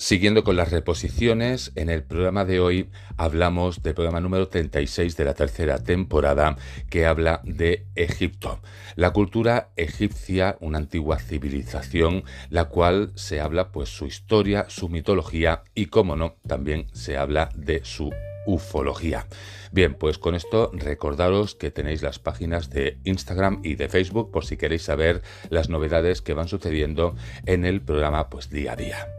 Siguiendo con las reposiciones, en el programa de hoy hablamos del programa número 36 de la tercera temporada que habla de Egipto. La cultura egipcia, una antigua civilización, la cual se habla pues su historia, su mitología y, como no, también se habla de su ufología. Bien, pues con esto recordaros que tenéis las páginas de Instagram y de Facebook por si queréis saber las novedades que van sucediendo en el programa pues día a día.